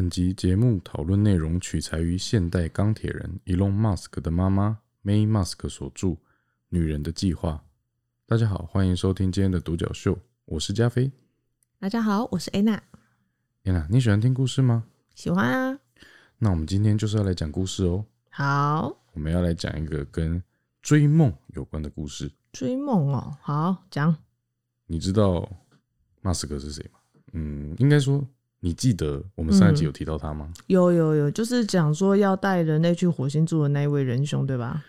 本集节目讨论内容取材于现代钢铁人 Elon Musk 的妈妈 May Musk 所著《女人的计划》。大家好，欢迎收听今天的独角秀，我是加菲。大家好，我是 Anna，安娜，你喜欢听故事吗？喜欢啊。那我们今天就是要来讲故事哦。好，我们要来讲一个跟追梦有关的故事。追梦哦，好讲。你知道马斯克是谁吗？嗯，应该说，你记得我们上一集有提到他吗？有有有，就是讲说要带人类去火星住的那一位仁兄，对吧？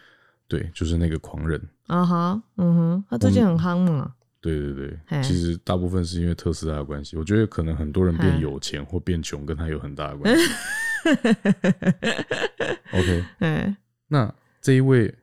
对，就是那个狂人。啊哈，嗯哼，他最近很夯嘛。对对对，其实大部分是因为特斯拉的关系。我觉得可能很多人变有钱或变穷，跟他有很大的关系。OK，哎，那这一位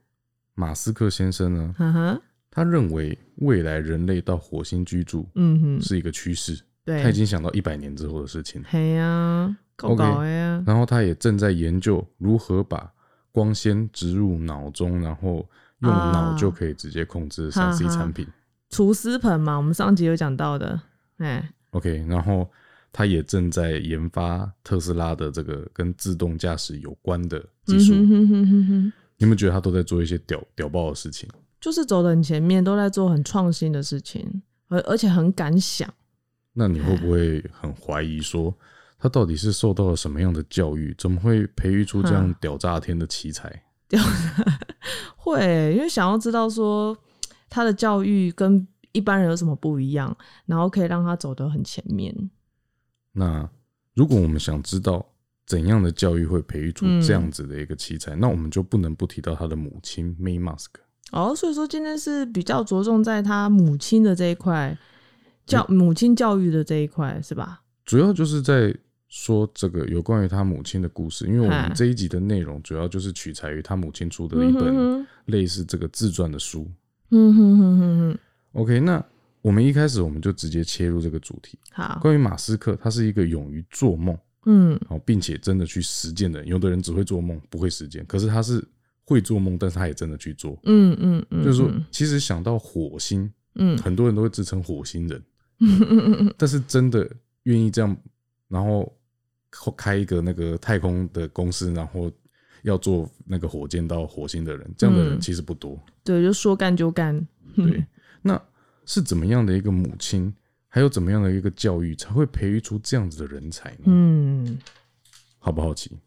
马斯克先生呢？哈哈，他认为未来人类到火星居住嗯哼，是一个趋势，对，他已经想到一百年之后的事情。嘿呀，够 OK 搞的呀，然后他也正在研究如何把光纤植入脑中，然后用啊脑就可以直接控制三 C 产品。厨师盆嘛，我们上集有讲到的，哎，OK，然后他也正在研发特斯拉的这个跟自动驾驶有关的技术。嗯哼哼哼哼哼，你有没有觉得他都在做一些屌屌爆的事情？就是走的很前面，都在做很创新的事情，而而且很敢想。那你会不会很怀疑说，他到底是受到了什么样的教育，怎么会培育出这样嗯屌炸天的奇才？会，因为想要知道说他的教育跟一般人有什么不一样，然后可以让他走得很前面。那如果我们想知道怎样的教育会培育出嗯这样子的一个奇才，那我们就不能不提到他的母亲 May Musk。哦，所以说今天是比较着重在他母亲的这一块教母亲教育的这一块，是吧？主要就是在说这个有关于他母亲的故事，因为我们这一集的内容主要就是取材于他母亲出的一嗯本类似这个自传的书。嗯哼哼哼哼，OK，那我们一开始我们就直接切入这个主题，好，关于马斯克，他是一个勇于做梦，嗯。哦，并且真的去实践的人。有的人只会做梦，不会实践，可是他是会做梦，但是他也真的去做。嗯嗯嗯，就是说嗯，其实想到火星，嗯。很多人都会自称火星人，嗯嗯嗯嗯，但是真的愿意这样，然后开一个那个太空的公司，然后要做那个火箭到火星的人，这样的人嗯其实不多。对，就说干就干。对，那是怎么样的一个母亲，还有怎么样的一个教育，才会培育出这样子的人才呢？嗯，好不好奇？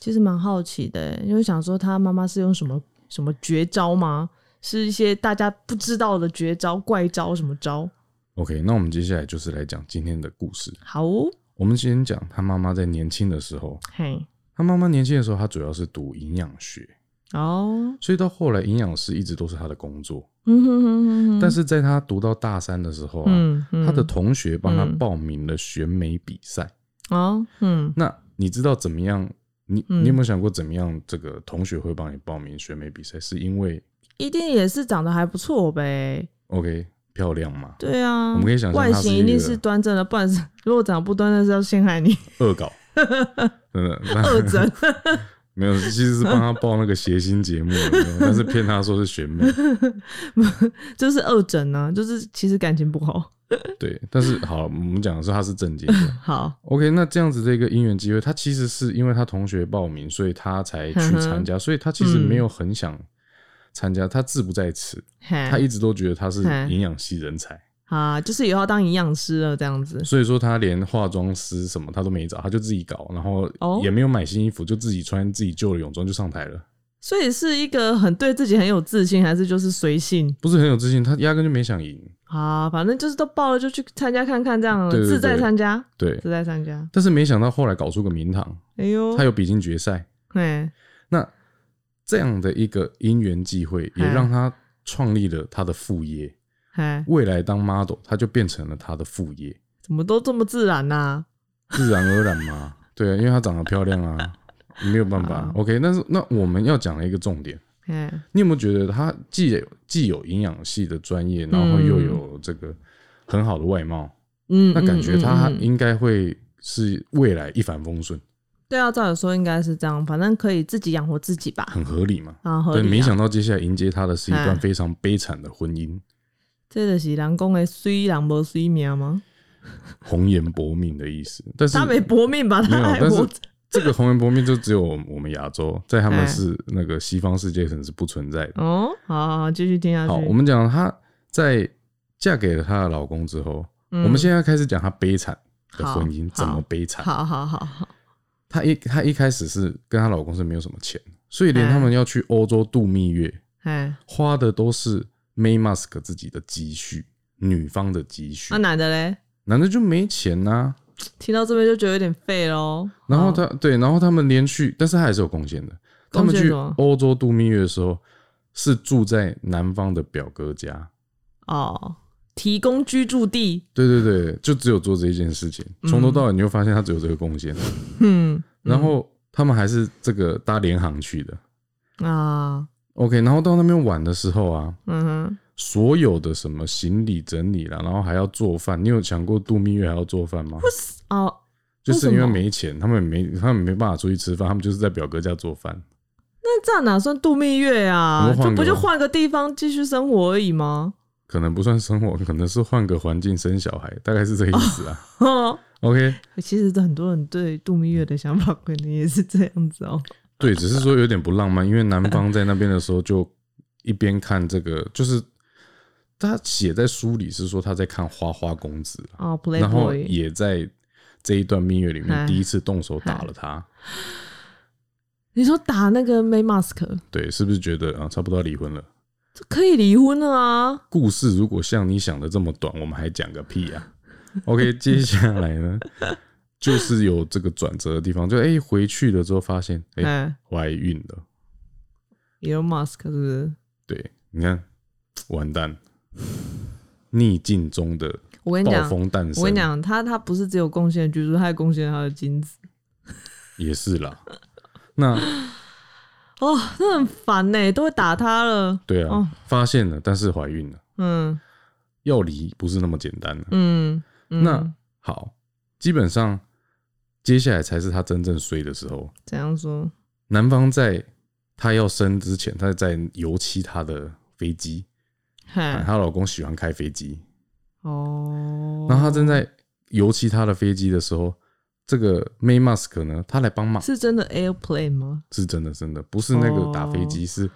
其实蛮好奇的，因为想说他妈妈是用什么什么绝招吗？是一些大家不知道的绝招、怪招什么招？OK，那我们接下来就是来讲今天的故事。好哦，我们先讲他妈妈在年轻的时候，嘿，他妈妈年轻的时候，她主要是读营养学，哦，所以到后来营养师一直都是他的工作。嗯哼哼哼哼，但是在她读到大三的时候啊，嗯，嗯她的同学帮她嗯报名了选美比赛。哦，嗯，那你知道怎么样？你嗯你有没有想过怎么样？这个同学会帮你报名选美比赛，是因为一定也是长得还不错呗。OK 漂亮嘛？对啊，我们可以想象外形一定是端正的，不然是如果长得不端正是要陷害你，恶搞，真的那恶整。没有，其实是帮他报那个谐星节目，但是骗他说是选美。就是恶整啊，就是其实感情不好。对，但是好，我们讲的是他是正经的。好，OK，那这样子的一个姻缘机会，他其实是因为他同学报名，所以他才去参加，所以他其实没有很想参加，他志不在此，他，一直都觉得他是嘿。营养系人才，啊，就是以后要当营养师了这样子。所以说他连化妆师什么他都没找，他就自己搞，然后哦？也没有买新衣服，就自己穿自己旧的泳装就上台了，所以是一个很对自己很有自信，还是就是随性？不是很有自信，他压根就没想赢，啊？反正就是都报了就去参加看看，这样对对自在对参加，对，自在参加。但是没想到后来搞出个名堂，哎呦。他，有比进决赛，哎，那这样的一个因缘际会，也嗯让他创立了他的副业。哎，未来当 model，他就变成了他的副业，怎么都这么自然呐？自然而然嘛。对啊，因为她长得漂亮啊，没有办法。好。OK，但是那我们要讲的一个重点，哎，你有没有觉得她既有既有营养系的专业，然后又有这个很好的外貌，嗯，那感觉她应该会是未来一帆风顺，对啊，照理说应该是这样，反正可以自己养活自己吧。很合理嘛。啊，合，理啊。没想到接下来迎接她的是一段哎非常悲惨的婚姻。这就是人讲的水人无水命吗？红颜薄命的意思。但是他没薄命吧？没有他还，但是活着。这个红颜薄命就只有我们亚洲，在他们哎是那个西方世界可能是不存在的。哦，好好好，继续听下去。好，我们讲她在嫁给了她的老公之后，嗯我们现在开始讲她悲惨的婚姻怎么悲惨。好好好好，她一她一开始是跟她老公是没有什么钱，所以连哎他们要去欧洲度蜜月，哎，花的都是 May Musk 自己的积蓄，女方的积蓄那、，男的嘞？男的就没钱呐、听到这边就觉得有点废喽。然后好他对，然后他们连续，但是他还是有贡献的。他们去欧洲度蜜月的时候，是住在男方的表哥家。哦，提供居住地，对对对，就只有做这一件事情，从头到尾你就发现他只有这个贡献。嗯然后他们还是这个搭联航去的啊，，OK。然后到那边玩的时候啊，嗯哼，所有的什么行李整理了，然后还要做饭。你有想过度蜜月还要做饭吗？哦，就是因为没钱，他们没他们没办法出去吃饭，他们就是在表哥家做饭。那这样哪算度蜜月啊？就不就换个地方继续生活而已吗？可能不算生活，可能是换个环境生小孩，大概是这个意思啊。哦，OK，其实很多人对度蜜月的想法可能也是这样子哦。对，只是说有点不浪漫，因为男方在那边的时候就一边看这个，就是他写在书里是说他在看《花花公子》啊，哦然后也在这一段蜜月里面哎第一次动手打了他。你说打那个 May Mask，对，是不是觉得啊，差不多要离婚了？这可以离婚了啊？故事如果像你想的这么短，我们还讲个屁啊！OK，接下来呢，就是有这个转折的地方，就哎、回去了之后发现哎哎怀孕了，，Elon Musk 是不是？对，你看完蛋，逆境中的暴我跟你讲，风诞生，我跟你讲，他他不是只有贡献居住，他还贡献他的精子。也是啦。那哦，那很烦呢，都会打他了。对啊，哦发现了，但是怀孕了，嗯要离不是那么简单的。嗯，嗯那好，基本上接下来才是他真正衰的时候。怎样说？男方在她要生之前，她在油漆他的飞机，啊嗨，她老公喜欢开飞机，哦，然后她正在油漆她的飞机的时候，这个 May Musk 呢，他来帮忙，是真的 airplane 吗？是真的真的，不是那个打飞哦机，是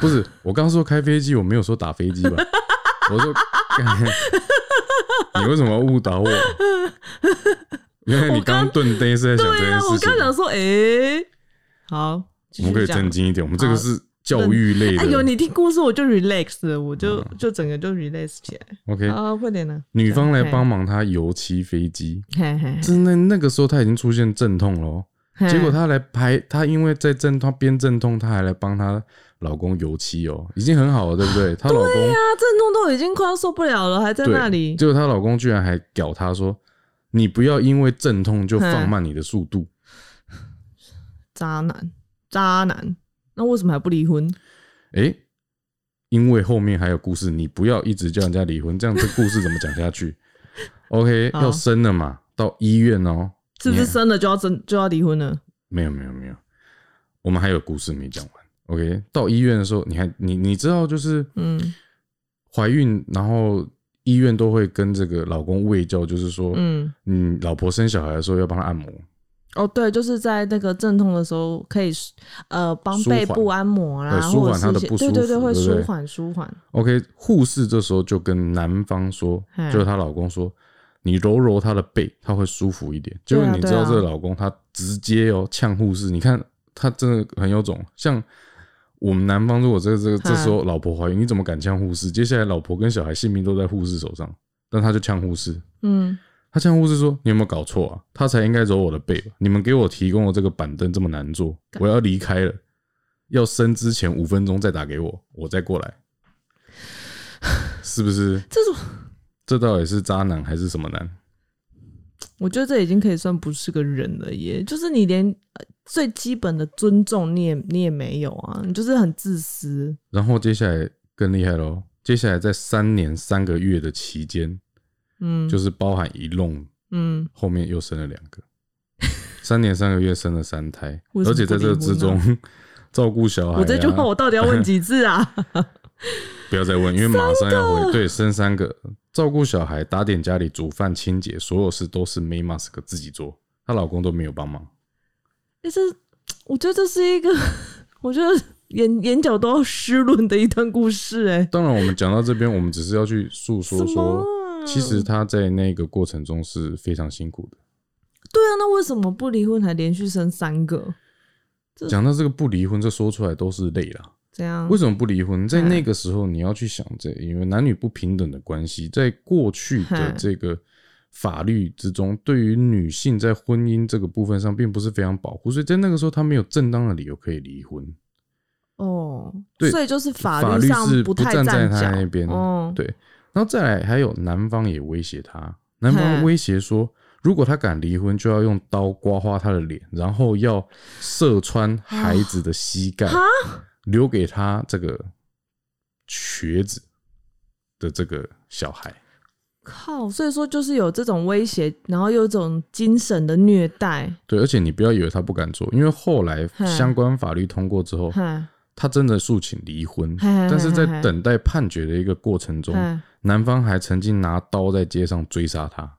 不是？我刚说开飞机，我没有说打飞机吧？我说，你为什么要误导我？原来你刚刚顿呆是在想这件事情刚。想说，诶，好，我们可以正经一点，我们这个是教育类的哎呦，你听故事我就 relax 了，我就嗯就整个就 relax 起来。OK，啊，快点呢！女方来嘿帮忙她油漆飞机，嘿嘿，是那那个时候她已经出现阵痛了结果她来拍，她因为在阵，她边阵痛，她还来帮她老公油漆哦，已经很好了，对不对？她老公对啊，阵痛都已经快要受不了了，还在那里。结果她老公居然还屌她说：“你不要因为阵痛就放慢你的速度。渣男，渣男，那为什么还不离婚？”诶，因为后面还有故事，你不要一直叫人家离婚，这样这故事怎么讲下去？OK，要生了嘛，到医院哦。是不是生了就要真就要离婚了？没有没有没有，我们还有故事没讲完。OK，到医院的时候，你还你你知道就是嗯怀孕，然后医院都会跟这个老公喂教，就是说，嗯，嗯，老婆生小孩的时候要帮她按摩。哦对，就是在那个阵痛的时候可以呃帮背部按摩啦，对舒缓他的不舒对对对，会服对不对舒缓舒缓。OK，护士这时候就跟男方说，就是她老公说，你揉揉她的背，她会舒服一点。结果对啊你知道这个老公他直接哦呛护士，你看他真的很有种。像我们男方如果这个这个这时候老婆怀孕，你怎么敢呛护士？接下来老婆跟小孩性命都在护士手上，但他就呛护士。嗯，他向护士说：“你有没有搞错啊？他才应该揉我的背吧？你们给我提供的这个板凳这么难坐，我要离开了，要生之前五分钟再打给我，我再过来，是不是？这种这到底是渣男还是什么男？我觉得这已经可以算不是个人了耶，就是你连呃最基本的尊重你也你也没有啊，你就是很自私。然后接下来更厉害喽，接下来在三年三个月的期间，嗯，就是包含一弄，嗯，后面又生了两个，三年三个月生了三胎，而且在这之中 照顾小孩、啊。我这句话我到底要问几次啊？不要再问，因为马上要回。对，生三个，照顾小孩、打点家里、煮饭、清洁，所有事都是 May Mask 自己做，她老公都没有帮忙。但是我觉得这是一个，我觉得眼眼角都要湿润的一段故事。哎，当然，我们讲到这边，我们只是要去诉说说，啊其实他在那个过程中是非常辛苦的。对啊，那为什么不离婚还连续生三个？讲到这个不离婚，这说出来都是泪啦。这样为什么不离婚？在嗯那个时候，你要去想这，因为男女不平等的关系，在过去的嗯这个法律之中，对于女性在婚姻这个部分上，并不是非常保护，所以在那个时候，她没有正当的理由可以离婚。哦，对所以就是法法律上是不太站在脚他那边哦，对，然后再来还有男方也威胁他，男方威胁说，如果他敢离婚，就要用刀刮花他的脸，然后要射穿孩子的膝盖，留给他这个瘸子的这个小孩。靠，所以说就是有这种威胁，然后又有这种精神的虐待，对，而且你不要以为他不敢做，因为后来相关法律通过之后，嗨他真的诉请离婚，但是在等待判决的一个过程中，嗨，男方还曾经拿刀在街上追杀他。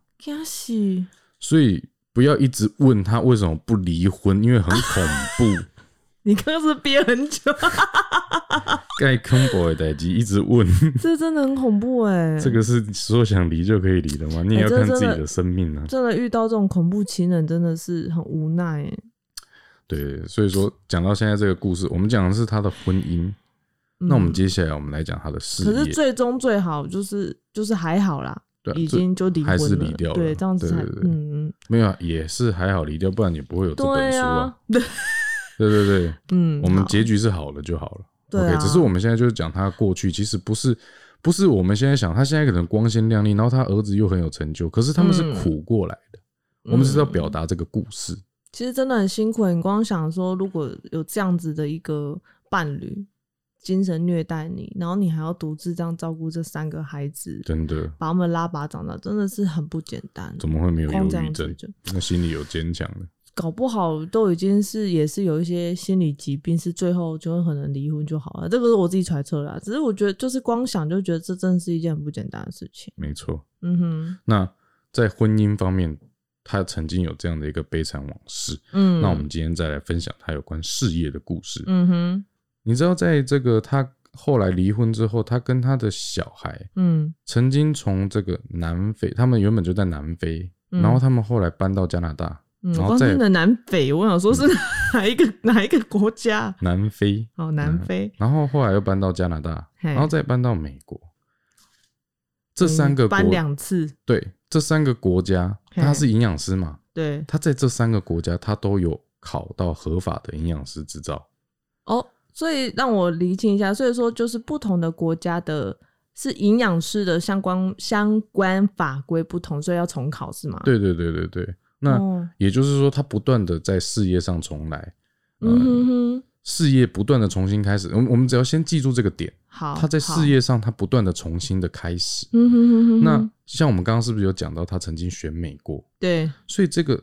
所以不要一直问他为什么不离婚，因为很恐怖。你刚刚是憋很久，该恐怖的代际一直问，这真的很恐怖哎，这个是说想离就可以离的吗？你也要看自己的生命啊。真的遇到这种恐怖情人，真的是很无奈哎。对，所以说讲到现在这个故事，我们讲的是他的婚姻。那我们接下来我们来讲他的事业可是。最终最好就是就是还好啦，已最经就离婚还是了，离掉了对，这样子嗯嗯，没有啊，也是还好离掉，不然也不会有这本书对啊啊。对对对，嗯，我们好结局是好了就好了。对啊 OK，只是我们现在就是讲他过去，其实不是不是我们现在想，他现在可能光鲜亮丽，然后他儿子又很有成就，可是他们是嗯苦过来的。我们是要嗯表达这个故事。其实真的很辛苦。你光想说，如果有这样子的一个伴侣，精神虐待你，然后你还要独自这样照顾这三个孩子，真的，把他们拉拔长大，真的是很不简单。怎么会没有忧郁症？那心里有坚强的，搞不好都已经是也是有一些心理疾病，是最后就会可能离婚就好了。这个是我自己揣测啦，只是我觉得就是光想就觉得这真的是一件很不简单的事情。没错。嗯哼，那在婚姻方面，他曾经有这样的一个悲惨往事。嗯，那我们今天再来分享他有关事业的故事。嗯哼，你知道，在这个他后来离婚之后，他跟他的小孩嗯曾经从这个南非，他们原本就在南非，嗯然后他们后来搬到加拿大，嗯，然后再我刚听的南非，我想说是哪一个、哪一个国家？南非，哦，南非，然后后来又搬到加拿大，嘿然后再搬到美国。这三个搬两次，对这三个国家，嘿他是营养师嘛？对，他在这三个国家，他都有考到合法的营养师执照。哦，所以让我厘清一下，所以说就是不同的国家的是营养师的相关相关法规不同，所以要重考是吗？，对对对对对，那哦、也就是说，他不断的在事业上重来，嗯哼哼，事业不断的重新开始。我们我们只要先记住这个点，好，他在事，业上他不断的重新的开始。嗯哼哼哼哼，那像我们刚刚是不是有讲到他曾经选美过？对，所以这个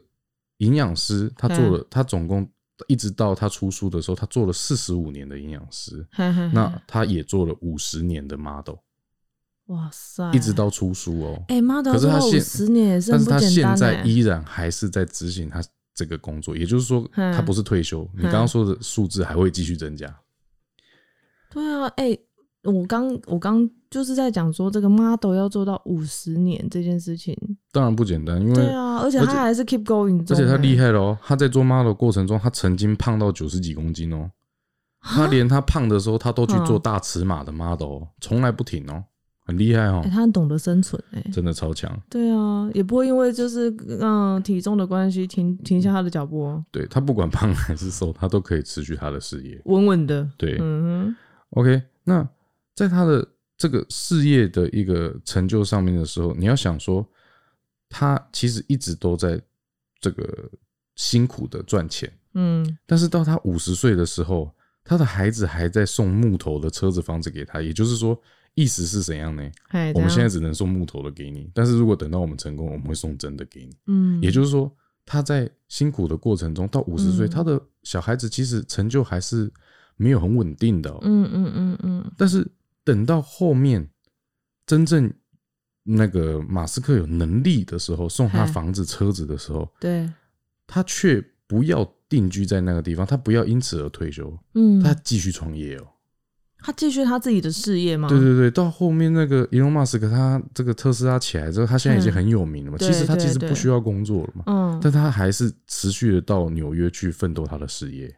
营养师他做了，嗯他总共一直到他出书的时候，他做了四十五年的营养师，那他也做了五十年的 model，哇塞，一直到出书哦。哎妈的，可是他现五十年也是但是他现在欸依然还是在执行他这个工作，也就是说，嗯他不是退休。你刚刚说的数字还会继续增加。对啊，哎、我刚我刚就是在讲说这个 model 要做到五十年这件事情，当然不简单，因为对啊，而且他还是 keep going，而且他厉害，害了哦，他在做 model 过程中，他曾经胖到九十几公斤哦。他啊连他胖的时候，他都去做嗯大尺码的 model，哦从来不停哦，很厉害哦哎、，他很懂得生存哎、真的超强。对啊，也不会因为就是嗯体重的关系停停下他的脚步哦，对他不管胖还是瘦，他都可以持续他的事业。稳稳的，对嗯哼 OK，那在他的这个事业的一个成就上面的时候，你要想说，他其实一直都在这个辛苦的赚钱，嗯但是到他五十岁的时候，他的孩子还在送木头的车子、房子给他，也就是说，意思是怎样呢？哎，我们现在只能送木头的给你，但是如果等到我们成功，我们会送真的给你。嗯，也就是说，他在辛苦的过程中，到五十岁，嗯他的小孩子其实成就还是没有很稳定的、哦。嗯嗯嗯嗯但是等到后面真正那个马斯克有能力的时候，送他房子、车子的时候，对，他却不要定居在那个地方，他不要因此而退休，嗯，他继续创业哦。他继续他自己的事业吗？对对对，到后面那个 Elon Musk 他这个特斯拉起来之后，他现在已经嗯很有名了嘛。对其实他其实不需要工作了嘛，嗯，但他还是持续的到纽约去奋斗他的事业。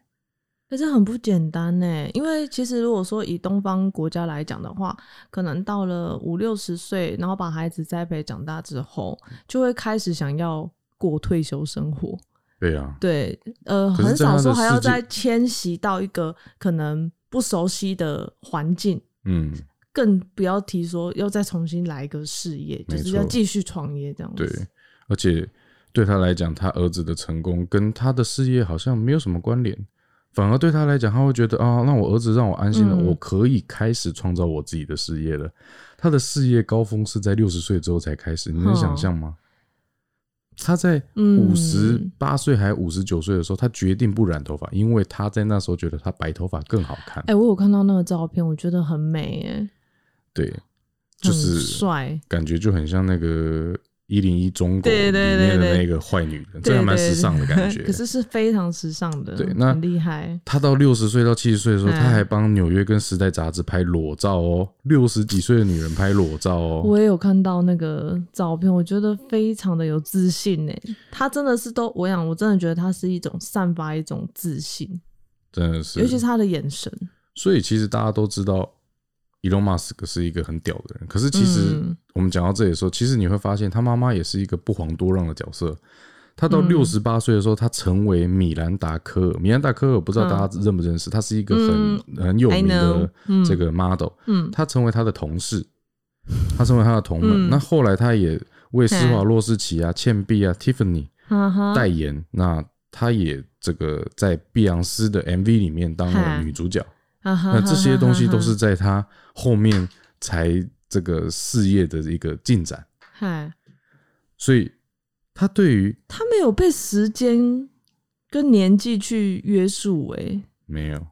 可是很不简单呢，因为其实如果说以东方国家来讲的话，可能到了五六十岁，然后把孩子栽培长大之后，就会开始想要过退休生活。对啊，对，呃，很少说还要再迁徙到一个可能不熟悉的环境，嗯，更不要提说要再重新来一个事业，就是要错继续创业这样子。对，而且对他来讲，他儿子的成功跟他的事业好像没有什么关联，反而对他来讲，他会觉得啊，那我儿子让我安心了，嗯我可以开始创造我自己的事业了。他的事业高峰是在六十岁之后才开始，你能想象吗？他在嗯五十八岁还五十九岁的时候，他决定不染头发，因为他在那时候觉得他白头发更好看。哎、我有看到那个照片，我觉得很美，哎，对，就是帅。感觉就很像那个一零一中国里面的那个坏女人，这对还蛮时尚的感觉。可是是非常时尚的，对那很厉害。她到六十岁到七十岁的时候，她还帮纽约跟时代杂志拍裸照哦，六十几岁的女人拍裸照哦。我也有看到那个照片，我觉得非常的有自信呢。她真的是都，我想我真的觉得她是一种散发一种自信，真的是，尤其是她的眼神。所以其实大家都知道，Elon Musk 是一个很屌的人。可是其实嗯我们讲到这里的时候，其实你会发现他妈妈也是一个不遑多让的角色。他到嗯六十八岁的时候，他成为米兰达科尔。米兰达科尔不知道大家认不认识，他是一个很很有名的嗯这个 model。嗯他成为他的同事，他成为他的同门。嗯那后来他也为施华洛世奇啊、倩碧啊、Tiffany 代言。那他也这个在碧昂斯的 MV 里面当了女主角。那这些东西都是在他后面才这个事业的一个进展，嗨，所以他对于他没有被时间跟年纪去约束，哎，没有，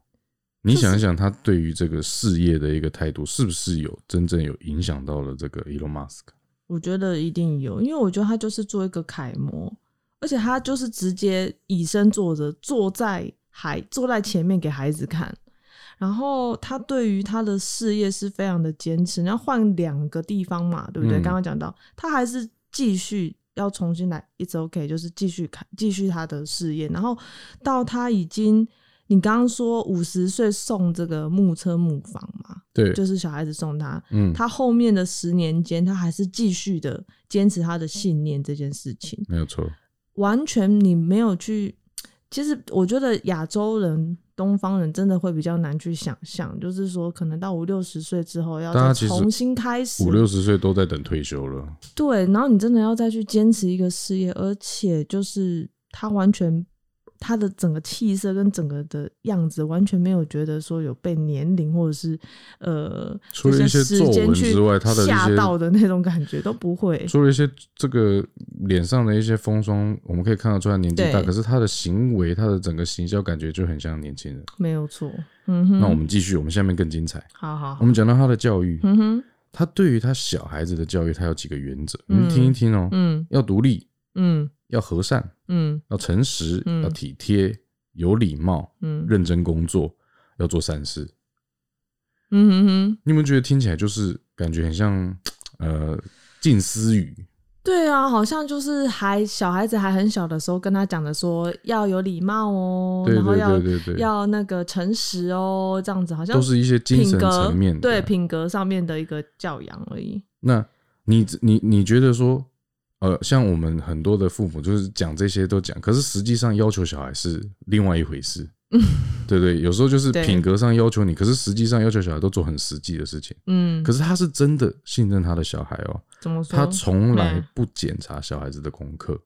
你想一想，他对于这个事业的一个态度，是不是有真正有影响到了这个 Elon Musk？我觉得一定有，因为我觉得他就是做一个楷模，而且他就是直接以身作则，坐在孩坐在前面给孩子看。然后他对于他的事业是非常的坚持，然后换两个地方嘛，对不对？嗯刚刚讲到，他还是继续要重新来，it's OK，就是继续看继续他的事业。然后到他已经，你刚刚说五十岁送这个木车木房嘛，对，就是小孩子送他，嗯，他后面的十年间，他还是继续的坚持他的信念这件事情，没有错，完全你没有去。其实我觉得亚洲人、东方人真的会比较难去想象，就是说可能到五六十岁之后要再重新开始，五六十岁都在等退休了。对，然后你真的要再去坚持一个事业，而且就是他完全他的整个气色跟整个的样子，完全没有觉得说有被年龄或者是呃，除了一些皱纹之外他的一吓到的那种感觉都不会。除了一些这个脸上的一些风霜，我们可以看得出来年纪大，可是他的行为，他的整个形象感觉就很像年轻人。没有错，嗯哼，那我们继续，我们下面更精彩。好好我，们讲到他的教育，嗯哼，他对于他小孩子的教育，他有几个原则，你听一听哦。嗯要独立，嗯要和善，嗯要诚实，嗯要体贴，有礼貌，嗯认真工作，要做善事。嗯哼哼，你有没有觉得听起来就是感觉很像 呃近思语？对啊，好像就是还小孩子还很小的时候跟他讲的说要有礼貌哦，对对然后要要那个诚实哦，这样子好像都是一些精神层面的。对品格上面的一个教养而已。那你你你觉得说，呃，像我们很多的父母就是讲这些都讲，可是实际上要求小孩是另外一回事，对不对？有时候就是品格上要求你，可是实际上要求小孩都做很实际的事情。嗯，可是他是真的信任他的小孩哦，怎么说？他从来嗯不检查小孩子的功课，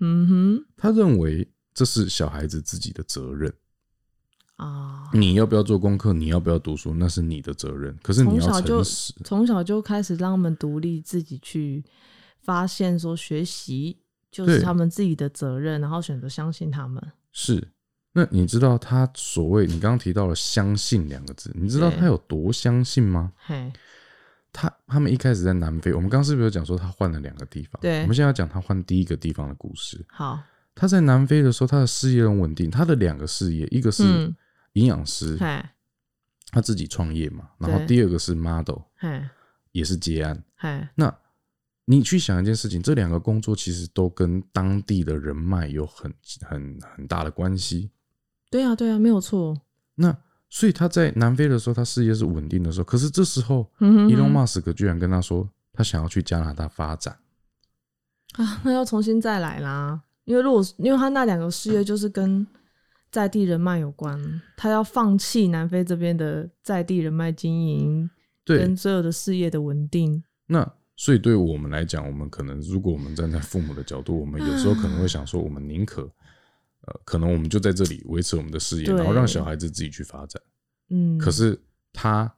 嗯哼他认为这是小孩子自己的责任。啊，你要不要做功课，你要不要读书，那是你的责任。可是你要从小就诚实，从小就开始让他们独立，自己去发现说学习就是他们自己的责任，然后选择相信他们。是那你知道他所谓你刚刚提到了“相信”两个字，你知道他有多相信吗？嘿，他他们一开始在南非，我们刚刚是不是有讲说他换了两个地方？对我们现在要讲他换第一个地方的故事。好，他在南非的时候，他的事业很稳定，他的两个事业，一个是嗯营养师，嘿，他自己创业嘛，然后第二个是 model，嘿，也是接案。嘿，那你去想一件事情，这两个工作其实都跟当地的人脉有很很很大的关系。对啊，对啊，没有错。那所以他在南非的时候，他事业是稳定的时候，可是这时候，嗯伊隆马斯克居然跟他说，他想要去加拿大发展。啊，那要重新再来啦。因为如果因为他那两个事业就是跟在地人脉有关，他要放弃南非这边的在地人脉经营，对跟，所有的事业的稳定。那所以对我们来讲，我们可能如果我们站在父母的角度，我们有时候可能会想说，我们宁可，呃，可能我们就在这里维持我们的事业，然后让小孩子自己去发展。嗯，可是他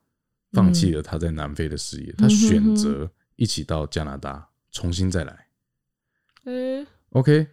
放弃了他在南非的事业，他选择一起到加拿大重新再来。诶、OK，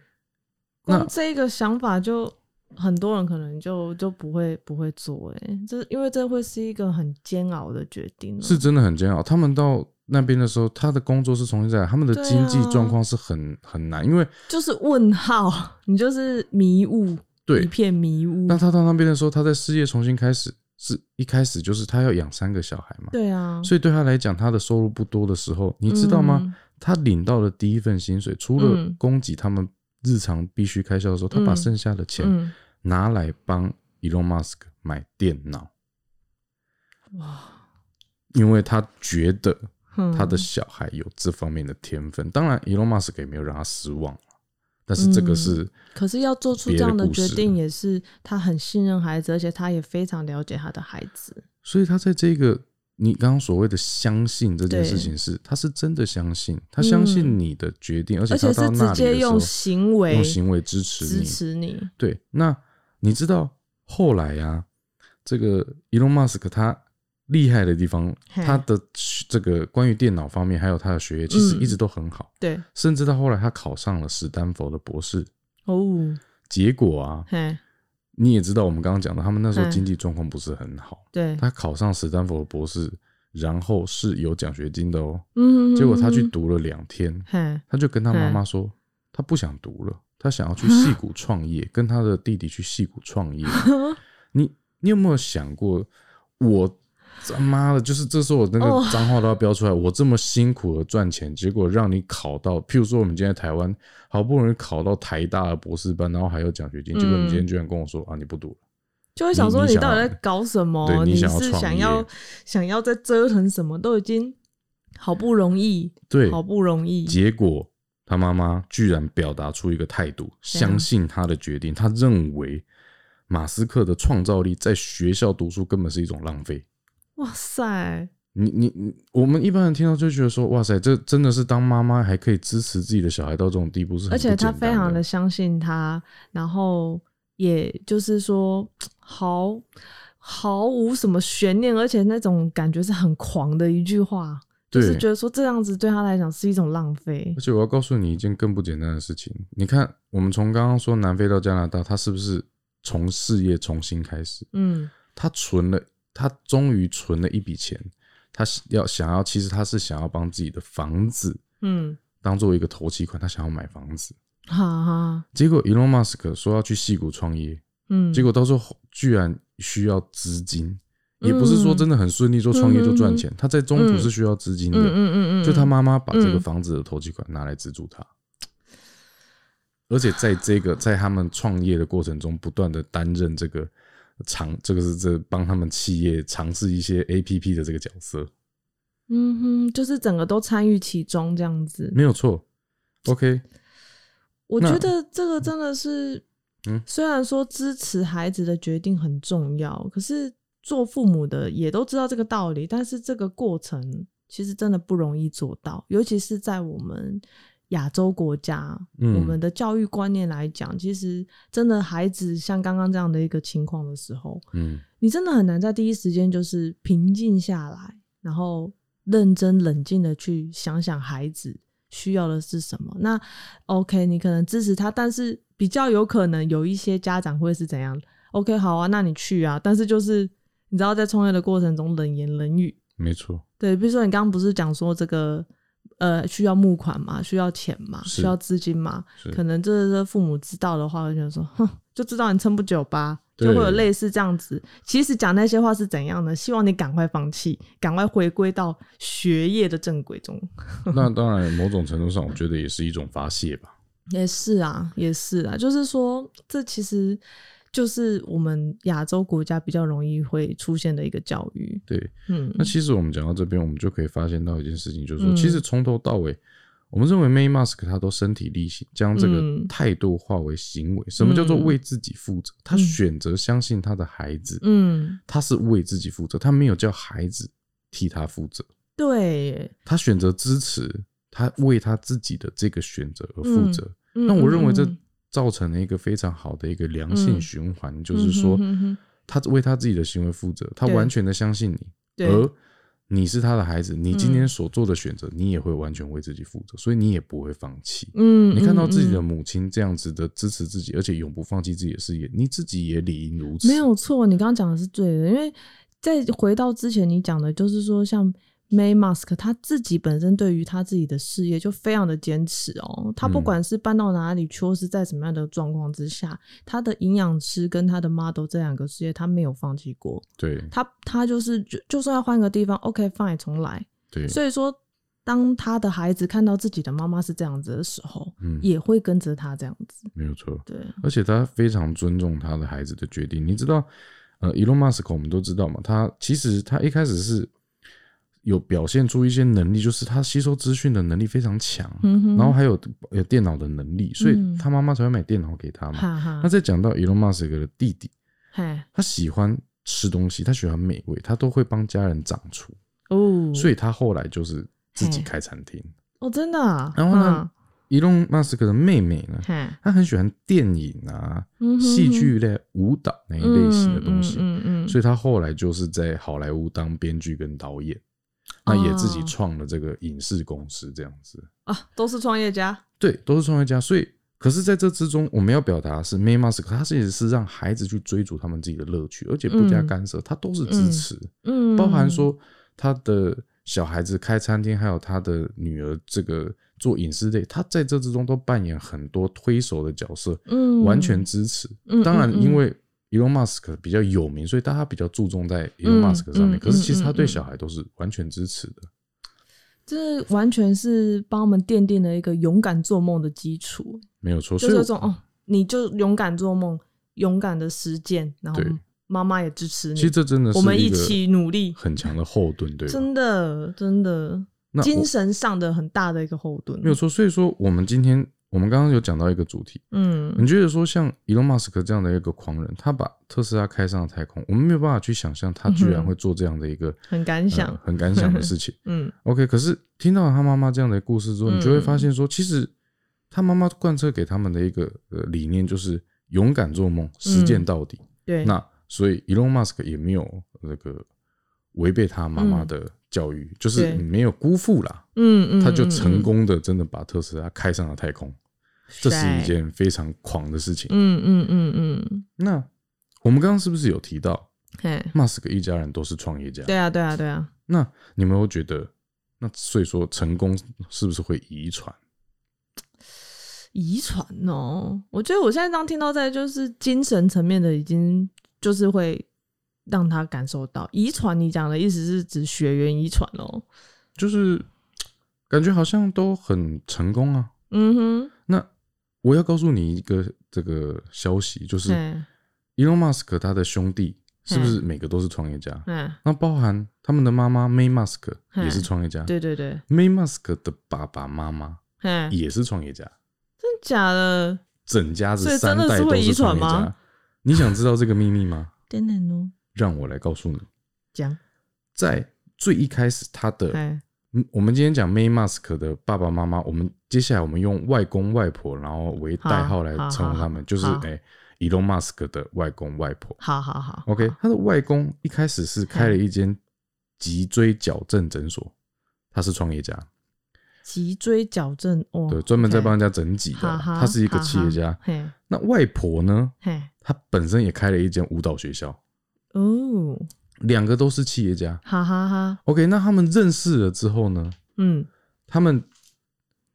那这个想法就很多人可能就就不会不会做、诶，这因为这会是一个很煎熬的决定哦、是真的很煎熬。他们到那边的时候，他的工作是重新再来，他们的经济状况是很很难，因为就是问号，你就是迷雾，对一片迷雾。那他到那边的时候，他在事业重新开始，是一开始就是他要养三个小孩嘛，对啊，所以对他来讲，他的收入不多的时候，你知道吗？嗯他领到的第一份薪水，除了嗯供给他们日常必须开销的时候，他把嗯剩下的钱嗯，拿来帮 Elon Musk 买电脑，哇，因为他觉得哼他的小孩有这方面的天分。当然，Elon Musk 也没有让他失望，但是这个是、可是要做出这样的决定，也是他很信任孩子，而且他也非常了解他的孩子。所以他在这个你刚刚所谓的相信这件事情是，他是真的相信，他相信你的决定，而且而且是他到那里直接用行为用行为支持支你。持你。对，那你知道后来呀、这个 Elon Musk 他厉害的地方，他的这个关于电脑方面，还有他的学业，其实嗯。一直都很好，对，甚至到后来他考上了史丹佛的博士。哦，结果啊，嘿，你也知道，我们刚刚讲的，他们那时候嗯经济状况不是很好。对，他考上史丹佛的博士，然后是有奖学金的哦。嗯，结果他去嗯，读了两天，嘿，他就跟他妈妈说，他不想读了，他想要去戏谷创业，跟他的弟弟去戏谷创业。你你有没有想过，我他妈的，就是这时候我那哦个脏话都要飙出来，我这么辛苦的赚钱，结果让你考到，譬如说我们今天台湾好不容易考到台大的博士班，然后还有奖学金，结果你今天居然跟我说啊，你不读了。就会想说你到底在搞什么？对你想要想要想要在折腾什么？都已经好不容易，对，好不容易，结果他妈妈居然表达出一个态度，相信他的决定。他认为马斯克的创造力在学校读书根本是一种浪费。哇塞，你你你，我们一般人听到就觉得说，哇塞，这真的是当妈妈还可以支持自己的小孩到这种地步，是很而且他非常的的。相信他，然后也就是说毫毫无什么悬念，而且那种感觉是很狂的一句话，就是觉得说这样子对他来讲是一种浪费而。且我要告诉你一件更不简单的事情，你看，我们从刚刚说南非到加拿大，他是不是从事业重新开始？嗯，他存了，他终于存了一笔钱，他要想要，其实他是想要帮自己的房子嗯，当做一个投期款，他想要买房子。哈哈，结果 Elon Musk 说要去戏谷创业，嗯，结果到时候居然需要资金，也不是说真的很顺利，做创业就赚钱，他在中途是需要资金的。嗯嗯嗯嗯，就他妈妈把这个嗯房子的投机款拿来资助他，而且在这个在他们创业的过程中，不断的担任这个尝，这个是这帮他们企业尝试一些 A P P 的这个角色，嗯哼，就是整个都参与其中这样子。没有错。OK，我觉得这个真的是，嗯虽然说支持孩子的决定很重要，可是做父母的也都知道这个道理，但是这个过程其实真的不容易做到，尤其是在我们亚洲国家，嗯我们的教育观念来讲，其实真的孩子像刚刚这样的一个情况的时候，嗯，你真的很难在第一时间就是平静下来，然后认真冷静的去想想孩子需要的是什么。那 OK，你可能支持他，但是比较有可能有一些家长会是怎样？OK，好啊，那你去啊，但是就是你知道，在创业的过程中冷言冷语，没错，对，比如说你刚刚不是讲说这个呃需要募款嘛，需要钱嘛，需要资金嘛，可能这是父母知道的话，就想说，哼，就知道你撑不久吧，就会有类似这样子。其实讲那些话是怎样呢？希望你赶快放弃，赶快回归到学业的正轨中。那当然，某种程度上，我觉得也是一种发泄吧。也是啊，也是啊，就是说，这其实就是我们亚洲国家比较容易会出现的一个教育。对，嗯那其实我们讲到这边，我们就可以发现到一件事情，就是说，嗯其实从头到尾，我们认为 May Mask 他都身体力行，将这个嗯态度化为行为。什么叫做为自己负责？他选择相信他的孩子，嗯，他是为自己负责，他没有叫孩子替他负责，对。他选择支持，他为他自己的这个选择而负责。嗯那我认为这嗯造成了一个非常好的一个良性嗯。循环，就是说嗯哼哼哼，他为他自己的行为负责，他完全的相信你，而你是他的孩子，你今嗯天所做的选择，你也会完全为自己负责，所以你也不会放弃。嗯，你看到自己的嗯。母亲这样子的支持自己，而且永不放弃自己的事业，你自己也理应如此。没有错，你刚刚讲的是对的，因为在回到之前你讲的，就是说像 May Musk 他自己本身对于他自己的事业就非常的坚持哦，他不嗯管是搬到哪里去，或是在什么样的状况之下，他的营养师跟他的 model 这两个事业他没有放弃过，对他他就是就就算要换个地方，OK fine 重来，对，所以说。当他的孩子看到自己的妈妈是这样子的时候，嗯，也会跟着他这样子。没有错。对，而且他非常尊重他的孩子的决定。你知道，呃，Elon Musk 我们都知道嘛，他其实他一开始是有表现出一些能力，就是他吸收资讯的能力非常强，嗯，然后还有有电脑的能力，所以嗯。他妈妈才会买电脑给他嘛。哈哈。那，再讲到 Elon Musk 的弟弟，他喜欢吃东西，他喜欢美味，他都会帮家人掌厨，哦，所以他后来就是自己嘿开餐厅。哦，真的、啊，然后呢，Elon Musk 的妹妹呢，她很喜欢电影啊、戏剧类、舞蹈那一类型的东西，嗯嗯嗯，所以他后来就是在好莱坞当编剧跟导演，那也自己哦。创了这个影视公司，这样子。啊，都是创业家，对，都是创业家，所以可是在这之中，我们要表达的是 May Musk，他其实是让孩子去追逐他们自己的乐趣，而且不加嗯。干涉，他都是支持，嗯，包含说他的小孩子开餐厅，还有他的女儿这个做影视类，他在这之中都扮演很多推手的角色，嗯，完全支持。嗯当然，因为 Elon Musk 比较有名，所以大家比较注重在 Elon 嗯 Musk 上面。嗯可是其实他对小孩都是完全支持的。这完全是帮我们奠定了一个勇敢做梦的基础，没有错。就是这种哦，你就勇敢做梦，勇敢的实践，然后妈妈也支持你，其实这真的是我们一起努力，很强的后盾，对吧？真的真的精神上的很大的一个后盾，没有错。所以说，我们今天我们刚刚有讲到一个主题，嗯。你觉得说像 Elon Musk 这样的一个狂人，他把特斯拉开上了太空，我们没有办法去想象他居然会做这样的一个 很敢想呃很敢想的事情。嗯。OK，可是听到了他妈妈这样的故事之后，嗯你就会发现说，其实他妈妈贯彻给他们的一个呃理念就是勇敢做梦，实践到底。对，那所以 Elon Musk 也没有那个违背他妈妈的教育，就是没有辜负啦，嗯嗯，他就嗯成，功的真的把特斯拉开上了太空，这是一件非常狂的事情。嗯嗯嗯嗯，那我们刚刚是不是有提到嘿，Musk 一家人都是创业家？对啊对啊对啊，那你们会觉得，那所以说成功是不是会遗传？遗传哦，我觉得我现在这样听到在就是精神层面的，已经就是会让他感受到遗传。你讲的意思是指血缘遗传哦？就是感觉好像都很成功啊。嗯哼，那我要告诉你一个这个消息，就是嗯 Elon Musk 他的兄弟是不是每个都是创业家？嗯，那包含他们的妈妈 May Musk 嗯也是创业家对对对，，May Musk 的爸爸妈妈也是创业家，真假的？整家子三代都是创业家。你想知道这个秘密吗？等等哦，让我来告诉你，讲，在最一开始他的哎，嗯，我们今天讲 May Musk 的爸爸妈妈，我们接下来我们用外公外婆，然后为代号来称呼他们，就是好。哎、Elon Musk 的外公外婆。好好好 OK，他的外公一开始是开了一间脊椎矫正诊所，他是创业家。脊椎矫正哦，对，专门在帮人家整脊的。他是一个企业家。那外婆呢，嘿，她本身也开了一间舞蹈学校，哦，两个都是企业家。哈哈哈，OK，那他们认识了之后呢，嗯，他们